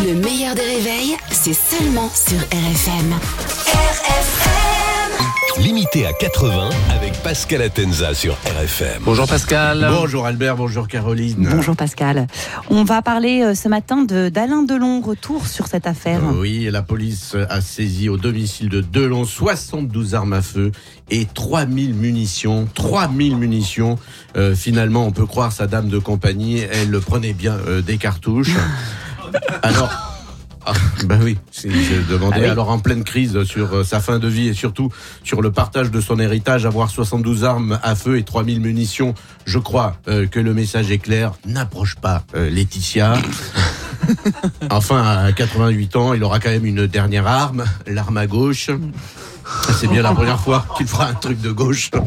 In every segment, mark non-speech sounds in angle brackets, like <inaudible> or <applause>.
Le meilleur des réveils, c'est seulement sur RFM. RFM Limité à 80 avec Pascal Atenza sur RFM. Bonjour Pascal. Bonjour Albert, bonjour Caroline. Bonjour Pascal. On va parler euh, ce matin de- d'Alain Delon. Retour sur cette affaire. Oui, la police a saisi au domicile de Delon 72 armes à feu et 3000 munitions. 3000 munitions. Euh, finalement, on peut croire sa dame de compagnie, elle prenait bien euh, des cartouches. <laughs> Alors. Ah, bah oui, c'est- je demandais Ah oui. alors en pleine crise sur euh, sa fin de vie et surtout sur le partage de son héritage, avoir 72 armes à feu et 3000 munitions, je crois euh, que le message est clair, n'approche pas euh, Laetitia. <laughs> Enfin, à 88 ans, il aura quand même une dernière arme, l'arme à gauche. <laughs> C'est bien la première fois qu'il fera un truc de gauche. <laughs>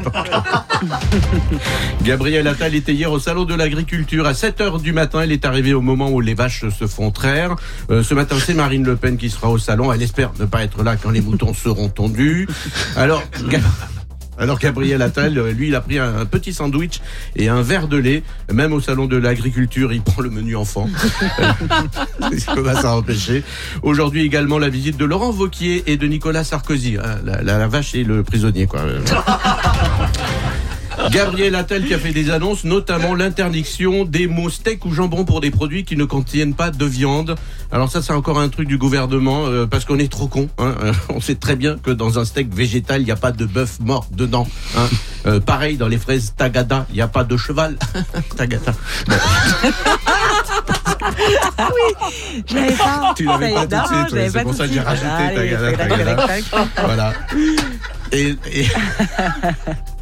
Gabriel Attal était hier au salon de l'agriculture à 7 heures du matin. Elle est arrivée au moment où les vaches se font traire. Euh, ce matin, c'est Marine Le Pen qui sera au salon. Elle espère ne pas être là quand les moutons seront tondus. Alors, alors Gabriel Attal, euh, lui, il a pris un, petit sandwich et un verre de lait. Même au salon de l'agriculture, il prend le menu enfant. Il peut pas s'en empêcher. Aujourd'hui également la visite de Laurent Vauquier et de Nicolas Sarkozy. La, la- la vache et le prisonnier, quoi. <laughs> Gabriel Attal qui a fait des annonces, notamment l'interdiction des mots steak ou jambon pour des produits qui ne contiennent pas de viande. Alors ça, c'est encore un truc du gouvernement euh, parce qu'on est trop con. Hein. Euh, On sait très bien que dans un steak végétal, il n'y a pas de bœuf mort dedans. hein. Euh, pareil, dans les fraises tagada, il n'y a pas de cheval. <laughs> tagada. Je l'avais pas. Tu l'avais pas tout de suite, c'est pour ça que j'ai rajouté Tagada, tac, Tagada. tac, tac. Voilà. Et, et, <laughs>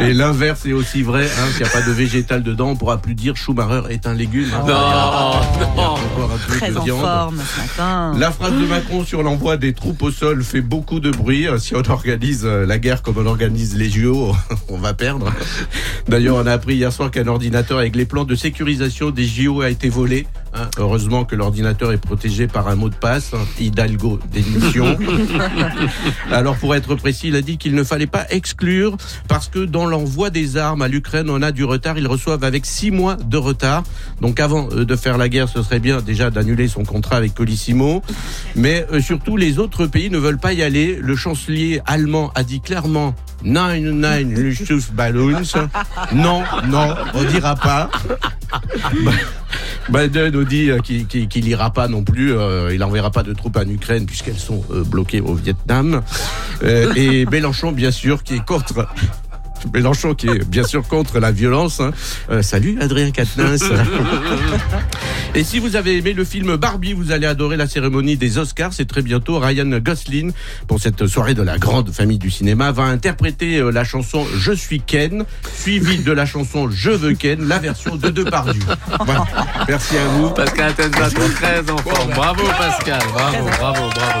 et l'inverse est aussi vrai. Hein, S'il n'y a pas de végétal dedans, on pourra plus dire Schumacher est un légume. hein. Non, non. encore un peu Très en viande. forme ce matin. La phrase de Macron sur l'envoi des troupes au sol fait beaucoup de bruit. Euh, Si on organise euh, la guerre comme on organise les JO, <laughs> on va perdre. D'ailleurs, on a appris hier soir qu'un ordinateur avec les plans de sécurisation des JO a été volé. Hein. Heureusement que l'ordinateur est protégé par un mot de passe, hein, Hidalgo d'émission. <laughs> Alors pour être précis, il a dit qu'il ne fallait pas exclure parce que dans l'envoi des armes à l'Ukraine, on a du retard. Ils reçoivent avec six mois de retard. Donc avant euh, de faire la guerre, ce serait bien déjà d'annuler son contrat avec Colissimo. Mais euh, surtout, les autres pays ne veulent pas y aller. Le chancelier allemand a dit clairement Nine Nine Luftballons. Non, non, on dira pas. <laughs> Biden nous dit euh, qu'il qu'il- qu'il ira pas non plus, euh, il n'enverra pas de troupes en Ukraine puisqu'elles sont euh, bloquées au Vietnam. Euh, et Mélenchon, bien sûr, qui est contre. Mélenchon qui est bien sûr contre la violence. hein. Euh, salut Adrien Quatennens. <laughs> Et si vous avez aimé le film Barbie, vous allez adorer la cérémonie des Oscars. C'est très bientôt. Ryan Gosling, pour cette soirée de la grande famille du cinéma, va interpréter euh, la chanson Je suis Ken, suivie de la chanson Je veux Ken, la version de Depardieu. Voilà. Merci à vous. Pascal Atenza, très en forme. Bravo Pascal, bravo, bravo, bravo.